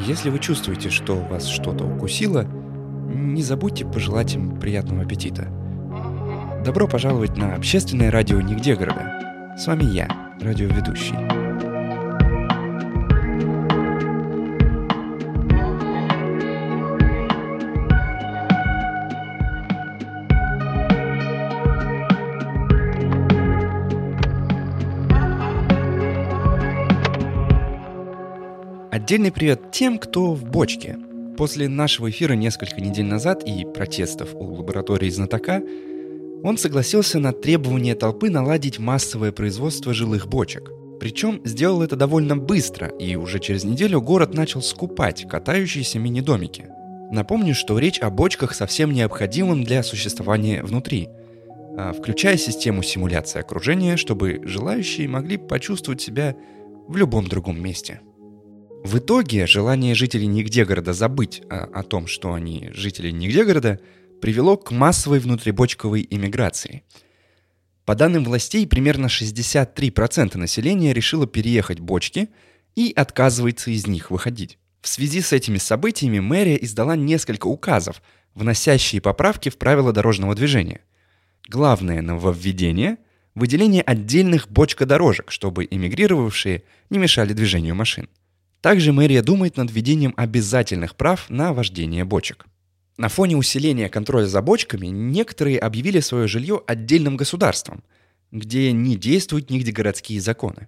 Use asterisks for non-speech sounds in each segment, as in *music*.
Если вы чувствуете, что вас что-то укусило, не забудьте пожелать им приятного аппетита. Добро пожаловать на общественное радио «Нигде города». С вами я, радиоведущий. Отдельный привет тем, кто в бочке. После нашего эфира несколько недель назад и протестов у лаборатории знатока, он согласился на требование толпы наладить массовое производство жилых бочек. Причем сделал это довольно быстро, и уже через неделю город начал скупать катающиеся мини-домики. Напомню, что речь о бочках совсем необходимым для существования внутри, а включая систему симуляции окружения, чтобы желающие могли почувствовать себя в любом другом месте – в итоге желание жителей нигде города забыть о, о том, что они жители нигде города, привело к массовой внутрибочковой иммиграции. По данным властей, примерно 63% населения решило переехать бочки и отказывается из них выходить. В связи с этими событиями мэрия издала несколько указов, вносящие поправки в правила дорожного движения. Главное нововведение – выделение отдельных бочкодорожек, чтобы эмигрировавшие не мешали движению машин – также мэрия думает над введением обязательных прав на вождение бочек. На фоне усиления контроля за бочками некоторые объявили свое жилье отдельным государством, где не действуют нигде городские законы.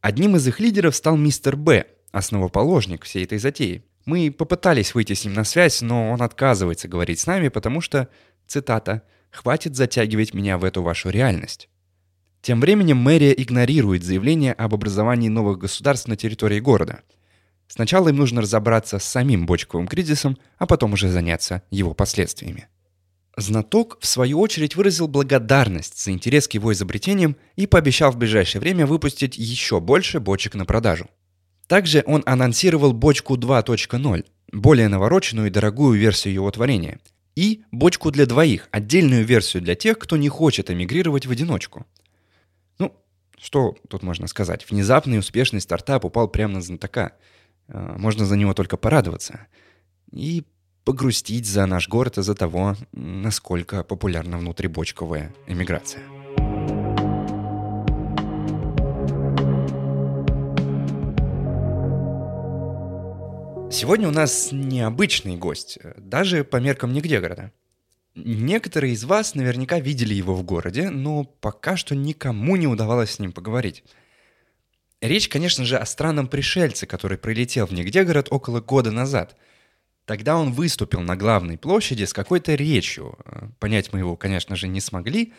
Одним из их лидеров стал мистер Б, основоположник всей этой затеи. Мы попытались выйти с ним на связь, но он отказывается говорить с нами, потому что, цитата, «хватит затягивать меня в эту вашу реальность». Тем временем мэрия игнорирует заявление об образовании новых государств на территории города – Сначала им нужно разобраться с самим бочковым кризисом, а потом уже заняться его последствиями. Знаток, в свою очередь, выразил благодарность за интерес к его изобретениям и пообещал в ближайшее время выпустить еще больше бочек на продажу. Также он анонсировал бочку 2.0, более навороченную и дорогую версию его творения, и бочку для двоих, отдельную версию для тех, кто не хочет эмигрировать в одиночку. Ну, что тут можно сказать? Внезапный успешный стартап упал прямо на знатока – можно за него только порадоваться. И погрустить за наш город из-за того, насколько популярна внутрибочковая эмиграция. Сегодня у нас необычный гость, даже по меркам нигде города. Некоторые из вас наверняка видели его в городе, но пока что никому не удавалось с ним поговорить. Речь, конечно же, о странном пришельце, который прилетел в Нигдегород около года назад. Тогда он выступил на главной площади с какой-то речью. Понять мы его, конечно же, не смогли.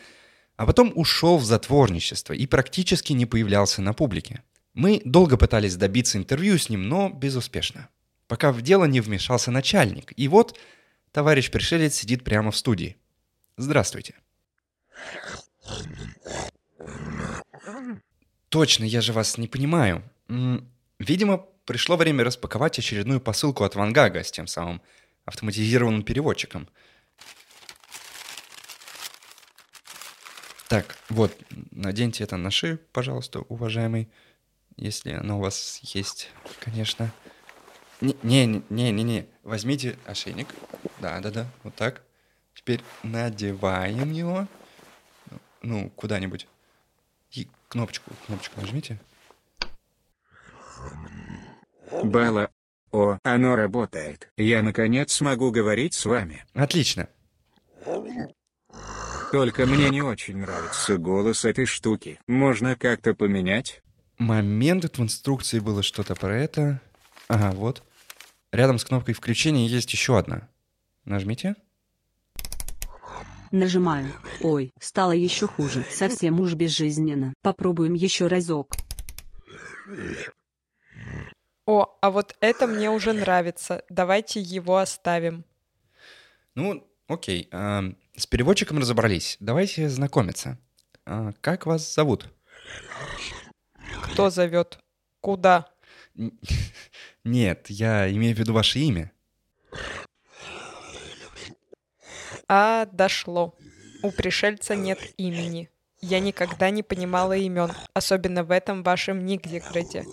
А потом ушел в затворничество и практически не появлялся на публике. Мы долго пытались добиться интервью с ним, но безуспешно. Пока в дело не вмешался начальник. И вот товарищ пришелец сидит прямо в студии. Здравствуйте. Точно, я же вас не понимаю. Видимо, пришло время распаковать очередную посылку от Вангага с тем самым автоматизированным переводчиком. Так, вот, наденьте это на шею, пожалуйста, уважаемый. Если оно у вас есть, конечно. Не-не-не-не-не. Возьмите ошейник. Да-да-да, вот так. Теперь надеваем его. Ну, куда-нибудь. Кнопочку, кнопочку нажмите. Бала. О, оно работает. Я наконец смогу говорить с вами. Отлично. Только мне не очень нравится голос этой штуки. Можно как-то поменять? Момент в инструкции было что-то про это. Ага, вот. Рядом с кнопкой включения есть еще одна. Нажмите. Нажимаю. Ой, стало еще хуже. Совсем уж безжизненно. Попробуем еще разок. О, а вот это мне уже нравится. Давайте его оставим. Ну, окей. А, с переводчиком разобрались. Давайте знакомиться. А, как вас зовут? Кто зовет? Куда? *laughs* Нет, я имею в виду ваше имя. А, дошло. У пришельца нет имени. Я никогда не понимала имен, особенно в этом вашем Нигдеграде.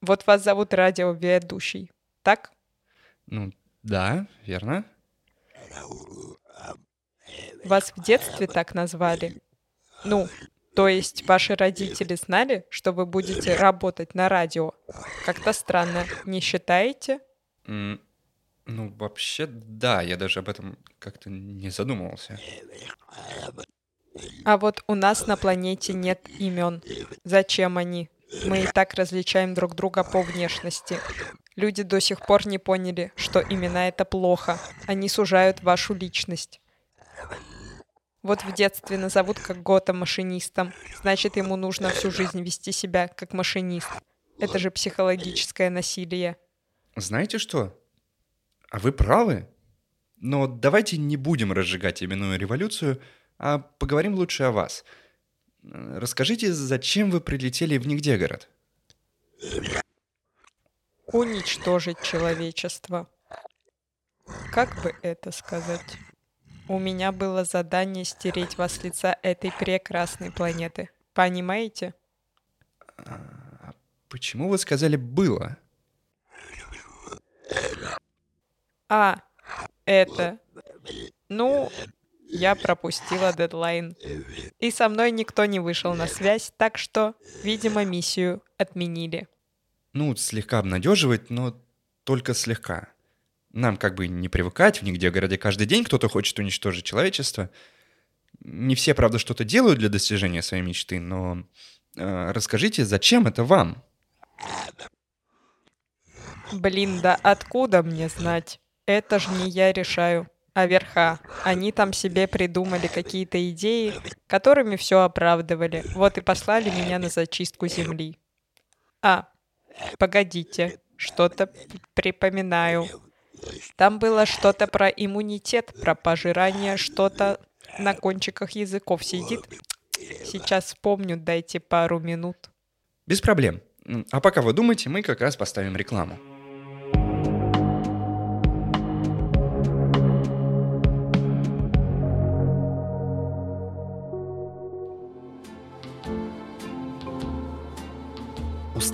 Вот вас зовут радиоведущий, так? Ну, да, верно. Вас в детстве так назвали? Ну, то есть ваши родители знали, что вы будете работать на радио? Как-то странно, не считаете? Ну, вообще, да, я даже об этом как-то не задумывался. А вот у нас на планете нет имен. Зачем они? Мы и так различаем друг друга по внешности. Люди до сих пор не поняли, что имена это плохо. Они сужают вашу личность. Вот в детстве назовут как Гота машинистом. Значит, ему нужно всю жизнь вести себя как машинист. Это же психологическое насилие. Знаете что? А вы правы. Но давайте не будем разжигать именную революцию, а поговорим лучше о вас. Расскажите, зачем вы прилетели в Нигдегород? Уничтожить человечество. Как бы это сказать? У меня было задание стереть вас с лица этой прекрасной планеты. Понимаете? Почему вы сказали «было»? А, это... Ну, я пропустила дедлайн. И со мной никто не вышел на связь, так что, видимо, миссию отменили. Ну, слегка обнадеживает, но только слегка. Нам как бы не привыкать в нигде городе каждый день кто-то хочет уничтожить человечество. Не все, правда, что-то делают для достижения своей мечты, но э, расскажите, зачем это вам? Блин, да откуда мне знать? Это ж не я решаю, а верха. Они там себе придумали какие-то идеи, которыми все оправдывали. Вот и послали меня на зачистку земли. А, погодите, что-то припоминаю. Там было что-то про иммунитет, про пожирание, что-то на кончиках языков сидит. Сейчас вспомню, дайте пару минут. Без проблем. А пока вы думаете, мы как раз поставим рекламу.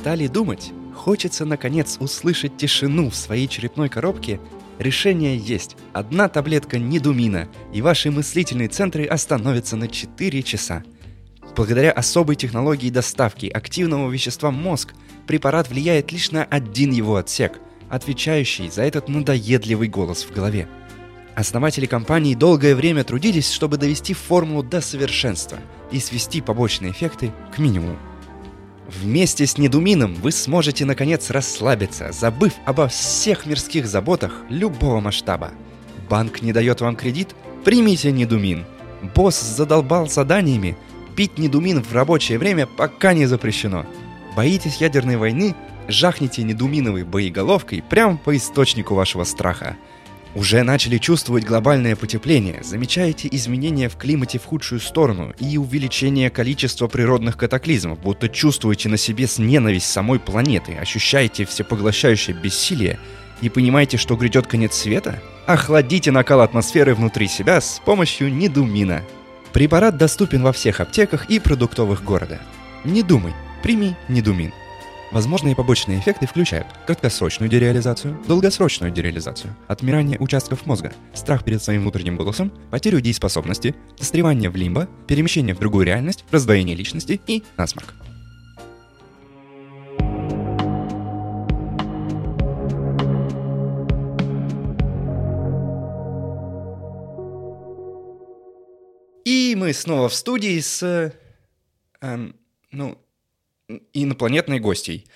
Устали думать? Хочется, наконец, услышать тишину в своей черепной коробке? Решение есть. Одна таблетка недумина, и ваши мыслительные центры остановятся на 4 часа. Благодаря особой технологии доставки активного вещества мозг, препарат влияет лишь на один его отсек, отвечающий за этот надоедливый голос в голове. Основатели компании долгое время трудились, чтобы довести формулу до совершенства и свести побочные эффекты к минимуму. Вместе с Недумином вы сможете наконец расслабиться, забыв обо всех мирских заботах любого масштаба. Банк не дает вам кредит? Примите Недумин. Босс задолбал заданиями? Пить Недумин в рабочее время пока не запрещено. Боитесь ядерной войны? Жахните Недуминовой боеголовкой прямо по источнику вашего страха. Уже начали чувствовать глобальное потепление, замечаете изменения в климате в худшую сторону и увеличение количества природных катаклизмов, будто чувствуете на себе с ненависть самой планеты, ощущаете всепоглощающее бессилие и понимаете, что грядет конец света? Охладите накал атмосферы внутри себя с помощью Недумина. Препарат доступен во всех аптеках и продуктовых города. Не думай, прими Недумин. Возможные побочные эффекты включают краткосрочную дереализацию, долгосрочную дереализацию, отмирание участков мозга, страх перед своим внутренним голосом, потерю дееспособности, застревание в лимбо, перемещение в другую реальность, раздвоение личности и насморк. И мы снова в студии с... эм, ну, инопланетной гостей.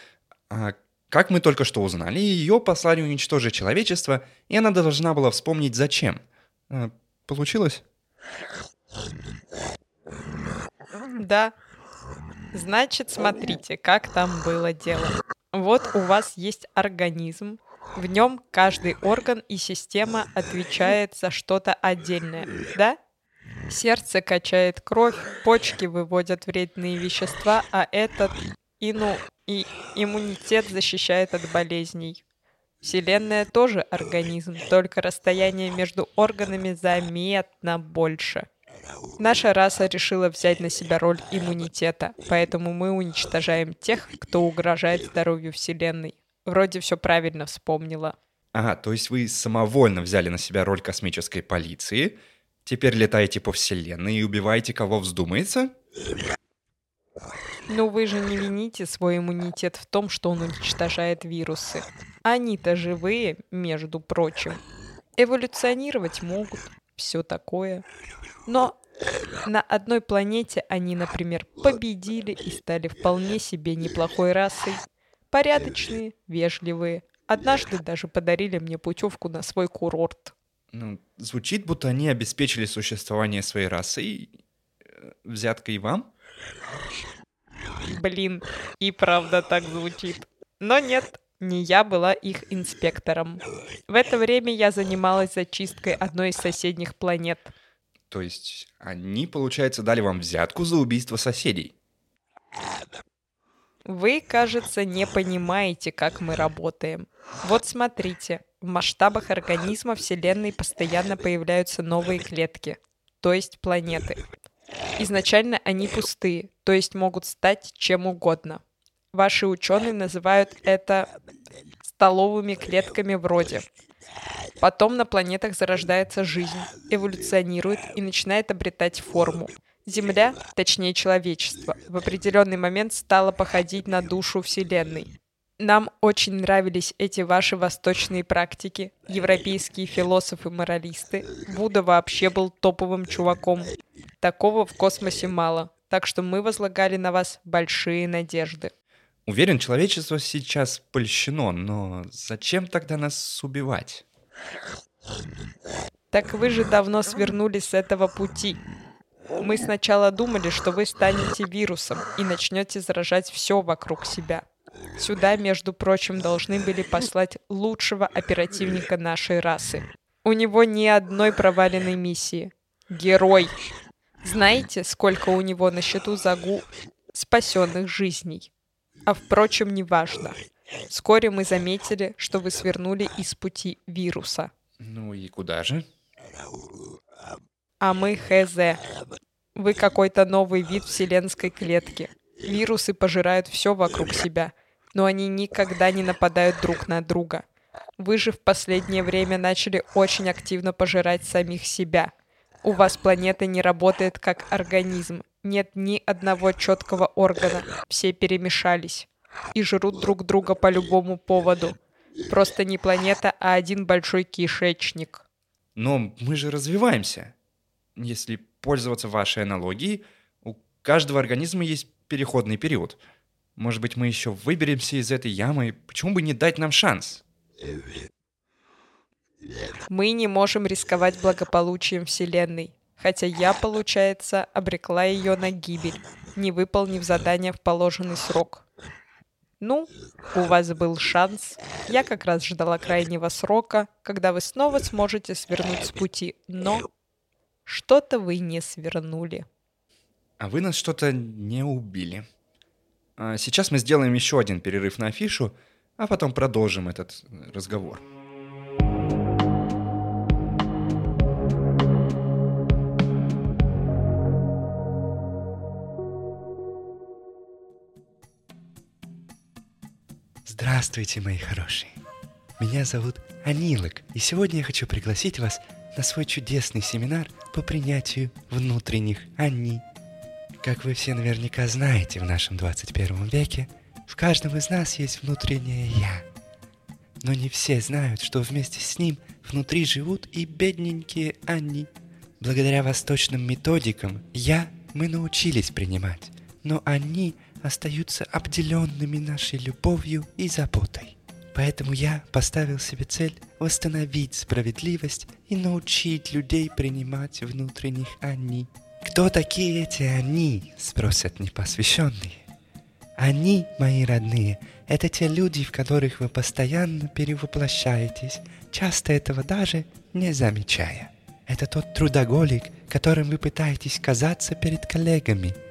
А как мы только что узнали, ее послали уничтожить человечество, и она должна была вспомнить зачем. А, Получилось? Да. Значит, смотрите, как там было дело. Вот у вас есть организм. В нем каждый орган и система отвечает за что-то отдельное, да? Сердце качает кровь, почки выводят вредные вещества, а этот и, ну, и иммунитет защищает от болезней. Вселенная тоже организм, только расстояние между органами заметно больше. Наша раса решила взять на себя роль иммунитета, поэтому мы уничтожаем тех, кто угрожает здоровью Вселенной. Вроде все правильно вспомнила. Ага, то есть вы самовольно взяли на себя роль космической полиции, теперь летаете по Вселенной и убиваете кого вздумается? Ну вы же не вините свой иммунитет в том, что он уничтожает вирусы. Они-то живые, между прочим. Эволюционировать могут, все такое. Но на одной планете они, например, победили и стали вполне себе неплохой расой. Порядочные, вежливые. Однажды даже подарили мне путевку на свой курорт. Ну, звучит, будто они обеспечили существование своей расы и э, взяткой вам? Блин, и правда так звучит. Но нет, не я была их инспектором. В это время я занималась зачисткой одной из соседних планет. То есть они, получается, дали вам взятку за убийство соседей? Вы, кажется, не понимаете, как мы работаем. Вот смотрите, в масштабах организма Вселенной постоянно появляются новые клетки, то есть планеты. Изначально они пустые, то есть могут стать чем угодно. Ваши ученые называют это столовыми клетками вроде. Потом на планетах зарождается жизнь, эволюционирует и начинает обретать форму. Земля, точнее человечество, в определенный момент стала походить на душу Вселенной. Нам очень нравились эти ваши восточные практики, европейские философы-моралисты. Будда вообще был топовым чуваком. Такого в космосе мало, так что мы возлагали на вас большие надежды. Уверен, человечество сейчас польщено, но зачем тогда нас убивать? Так вы же давно свернули с этого пути. Мы сначала думали, что вы станете вирусом и начнете заражать все вокруг себя. Сюда, между прочим, должны были послать лучшего оперативника нашей расы. У него ни одной проваленной миссии. Герой. Знаете, сколько у него на счету загу спасенных жизней? А впрочем, неважно. Вскоре мы заметили, что вы свернули из пути вируса. Ну и куда же? А мы ХЗ. Вы какой-то новый вид вселенской клетки. Вирусы пожирают все вокруг себя, но они никогда не нападают друг на друга. Вы же в последнее время начали очень активно пожирать самих себя. У вас планета не работает как организм. Нет ни одного четкого органа. Все перемешались. И жрут друг друга по любому поводу. Просто не планета, а один большой кишечник. Но мы же развиваемся. Если пользоваться вашей аналогией, у каждого организма есть переходный период. Может быть, мы еще выберемся из этой ямы, почему бы не дать нам шанс? Мы не можем рисковать благополучием Вселенной. Хотя я, получается, обрекла ее на гибель, не выполнив задание в положенный срок. Ну, у вас был шанс. Я как раз ждала крайнего срока, когда вы снова сможете свернуть с пути, но что-то вы не свернули. А вы нас что-то не убили. А сейчас мы сделаем еще один перерыв на афишу, а потом продолжим этот разговор. Здравствуйте, мои хорошие. Меня зовут Анилок, и сегодня я хочу пригласить вас на свой чудесный семинар по принятию внутренних «они». Как вы все наверняка знаете, в нашем 21 веке в каждом из нас есть внутреннее «я». Но не все знают, что вместе с ним внутри живут и бедненькие «они». Благодаря восточным методикам «я» мы научились принимать, но «они» остаются обделенными нашей любовью и заботой. Поэтому я поставил себе цель восстановить справедливость и научить людей принимать внутренних «они». Кто такие эти «они?» – спросят непосвященные. Они, мои родные, это те люди, в которых вы постоянно перевоплощаетесь, часто этого даже не замечая. Это тот трудоголик, которым вы пытаетесь казаться перед коллегами –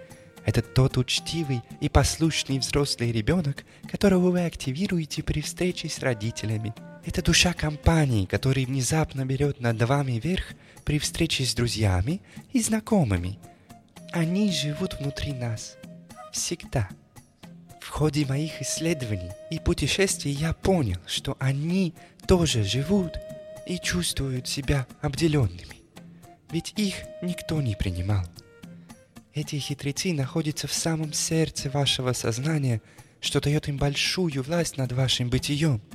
это тот учтивый и послушный взрослый ребенок, которого вы активируете при встрече с родителями. Это душа компании, который внезапно берет над вами верх при встрече с друзьями и знакомыми. Они живут внутри нас. Всегда. В ходе моих исследований и путешествий я понял, что они тоже живут и чувствуют себя обделенными. Ведь их никто не принимал. Эти хитрецы находятся в самом сердце вашего сознания, что дает им большую власть над вашим бытием –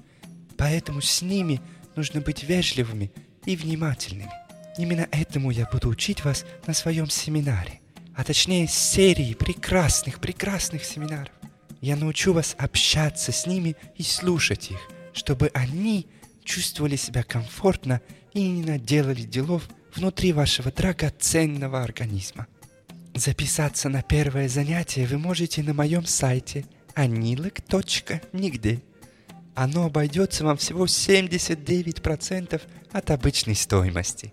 Поэтому с ними нужно быть вежливыми и внимательными. Именно этому я буду учить вас на своем семинаре, а точнее серии прекрасных, прекрасных семинаров. Я научу вас общаться с ними и слушать их, чтобы они чувствовали себя комфортно и не наделали делов внутри вашего драгоценного организма. Записаться на первое занятие вы можете на моем сайте anilek.nigde оно обойдется вам всего 79% от обычной стоимости.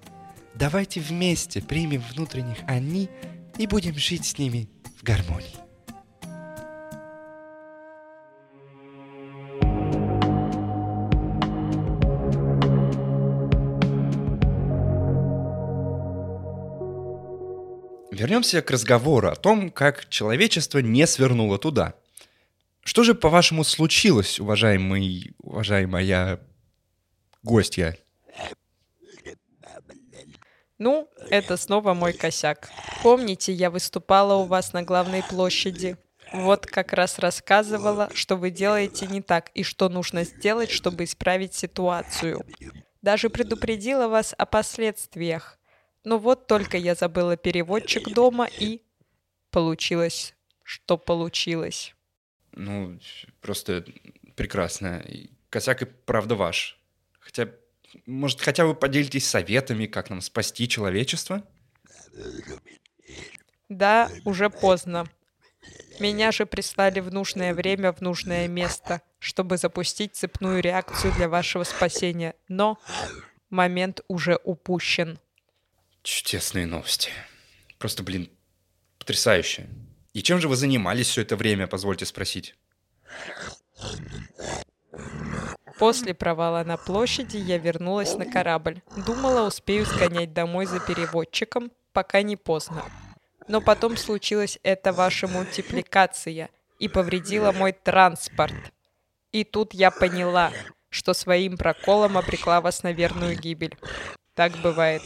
Давайте вместе примем внутренних «они» и будем жить с ними в гармонии. Вернемся к разговору о том, как человечество не свернуло туда – что же, по-вашему, случилось, уважаемый, уважаемая гостья? Ну, это снова мой косяк. Помните, я выступала у вас на главной площади? Вот как раз рассказывала, что вы делаете не так и что нужно сделать, чтобы исправить ситуацию. Даже предупредила вас о последствиях. Но вот только я забыла переводчик дома и... Получилось, что получилось. Ну, просто прекрасно. Косяк и правда ваш. Хотя, может, хотя бы поделитесь советами, как нам спасти человечество? Да, уже поздно. Меня же прислали в нужное время в нужное место, чтобы запустить цепную реакцию для вашего спасения. Но момент уже упущен. Чудесные новости. Просто, блин, потрясающе. И чем же вы занимались все это время, позвольте спросить? После провала на площади я вернулась на корабль. Думала, успею сгонять домой за переводчиком, пока не поздно. Но потом случилась эта ваша мультипликация и повредила мой транспорт. И тут я поняла, что своим проколом обрекла вас на верную гибель. Так бывает.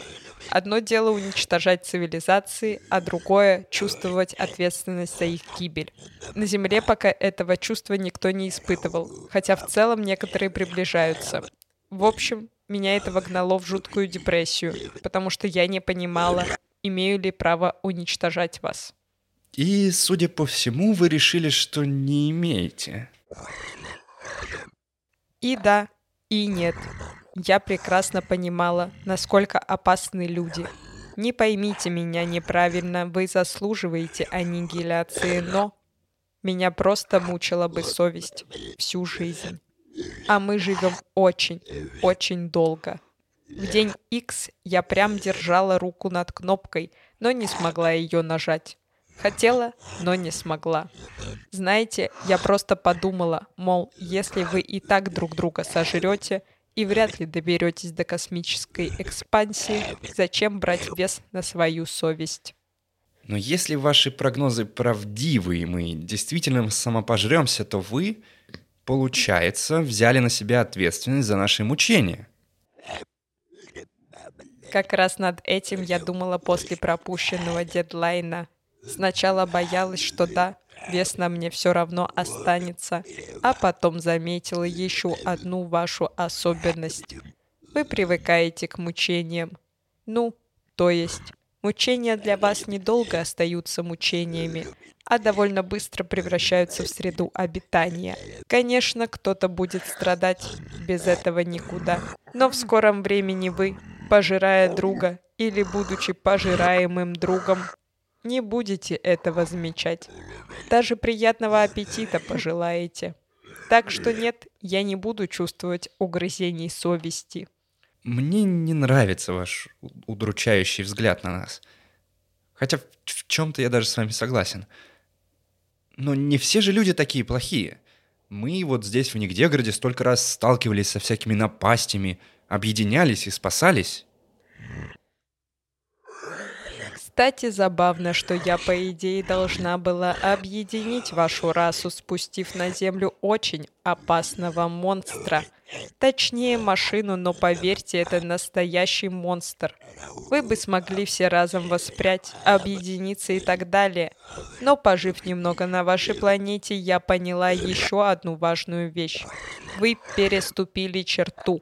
Одно дело уничтожать цивилизации, а другое — чувствовать ответственность за их гибель. На Земле пока этого чувства никто не испытывал, хотя в целом некоторые приближаются. В общем, меня это вогнало в жуткую депрессию, потому что я не понимала, имею ли право уничтожать вас. И, судя по всему, вы решили, что не имеете. И да, и нет. Я прекрасно понимала, насколько опасны люди. Не поймите меня неправильно, вы заслуживаете аннигиляции, но меня просто мучила бы совесть всю жизнь. А мы живем очень, очень долго. В день X я прям держала руку над кнопкой, но не смогла ее нажать. Хотела, но не смогла. Знаете, я просто подумала, мол, если вы и так друг друга сожрете, и вряд ли доберетесь до космической экспансии, зачем брать вес на свою совесть? Но если ваши прогнозы правдивы, и мы действительно самопожремся, то вы, получается, взяли на себя ответственность за наши мучения. Как раз над этим я думала после пропущенного дедлайна. Сначала боялась, что да, вес на мне все равно останется, а потом заметила еще одну вашу особенность. Вы привыкаете к мучениям. Ну, то есть, мучения для вас недолго остаются мучениями, а довольно быстро превращаются в среду обитания. Конечно, кто-то будет страдать, без этого никуда. Но в скором времени вы, пожирая друга или будучи пожираемым другом, не будете этого замечать. Даже приятного аппетита пожелаете. Так что нет, я не буду чувствовать угрызений совести. Мне не нравится ваш удручающий взгляд на нас. Хотя в чем-то я даже с вами согласен. Но не все же люди такие плохие. Мы вот здесь, в Нигдегороде, столько раз сталкивались со всякими напастями, объединялись и спасались. Кстати, забавно, что я, по идее, должна была объединить вашу расу, спустив на Землю очень опасного монстра. Точнее, машину, но поверьте, это настоящий монстр. Вы бы смогли все разом воспрять, объединиться и так далее. Но, пожив немного на вашей планете, я поняла еще одну важную вещь. Вы переступили черту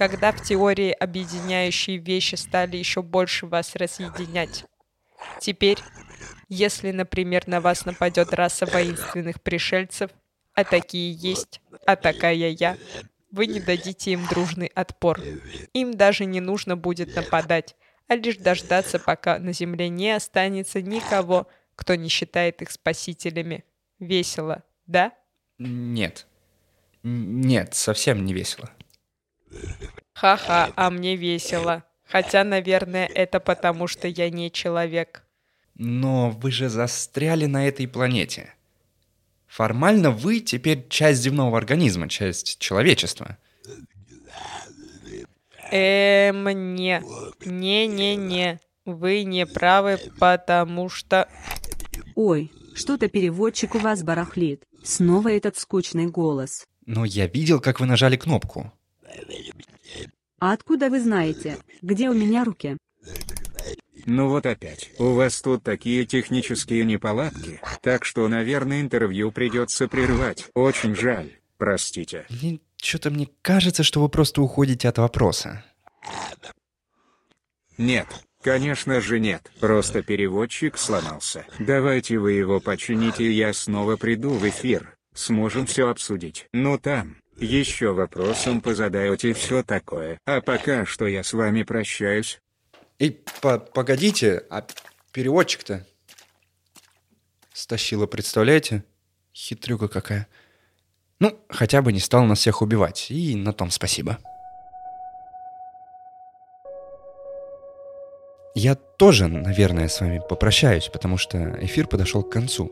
когда в теории объединяющие вещи стали еще больше вас разъединять. Теперь, если, например, на вас нападет раса воинственных пришельцев, а такие есть, а такая я, вы не дадите им дружный отпор. Им даже не нужно будет нападать, а лишь дождаться, пока на земле не останется никого, кто не считает их спасителями. Весело, да? Нет. Нет, совсем не весело. Ха-ха, а мне весело. Хотя, наверное, это потому, что я не человек. Но вы же застряли на этой планете. Формально вы теперь часть земного организма, часть человечества. Эм, не. Не-не-не. Вы не правы, потому что... Ой, что-то переводчик у вас барахлит. Снова этот скучный голос. Но я видел, как вы нажали кнопку. А откуда вы знаете, где у меня руки? Ну вот опять. У вас тут такие технические неполадки, так что, наверное, интервью придется прервать. Очень жаль. Простите. Что-то мне кажется, что вы просто уходите от вопроса. Нет, конечно же нет. Просто переводчик сломался. Давайте вы его почините, и я снова приду в эфир. Сможем все обсудить. Ну там, еще вопросом позадаете все такое. А пока что я с вами прощаюсь. Эй, по погодите, а переводчик-то? Стащила, представляете? Хитрюка какая. Ну, хотя бы не стал нас всех убивать, и на том спасибо. Я тоже, наверное, с вами попрощаюсь, потому что эфир подошел к концу.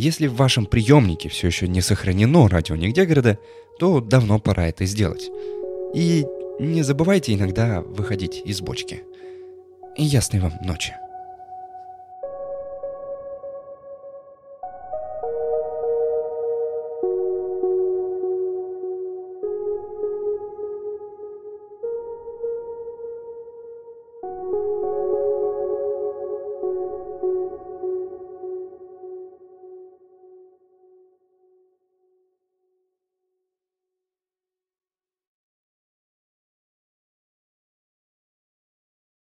Если в вашем приемнике все еще не сохранено радио нигде города, то давно пора это сделать. И не забывайте иногда выходить из бочки. И ясной вам ночи.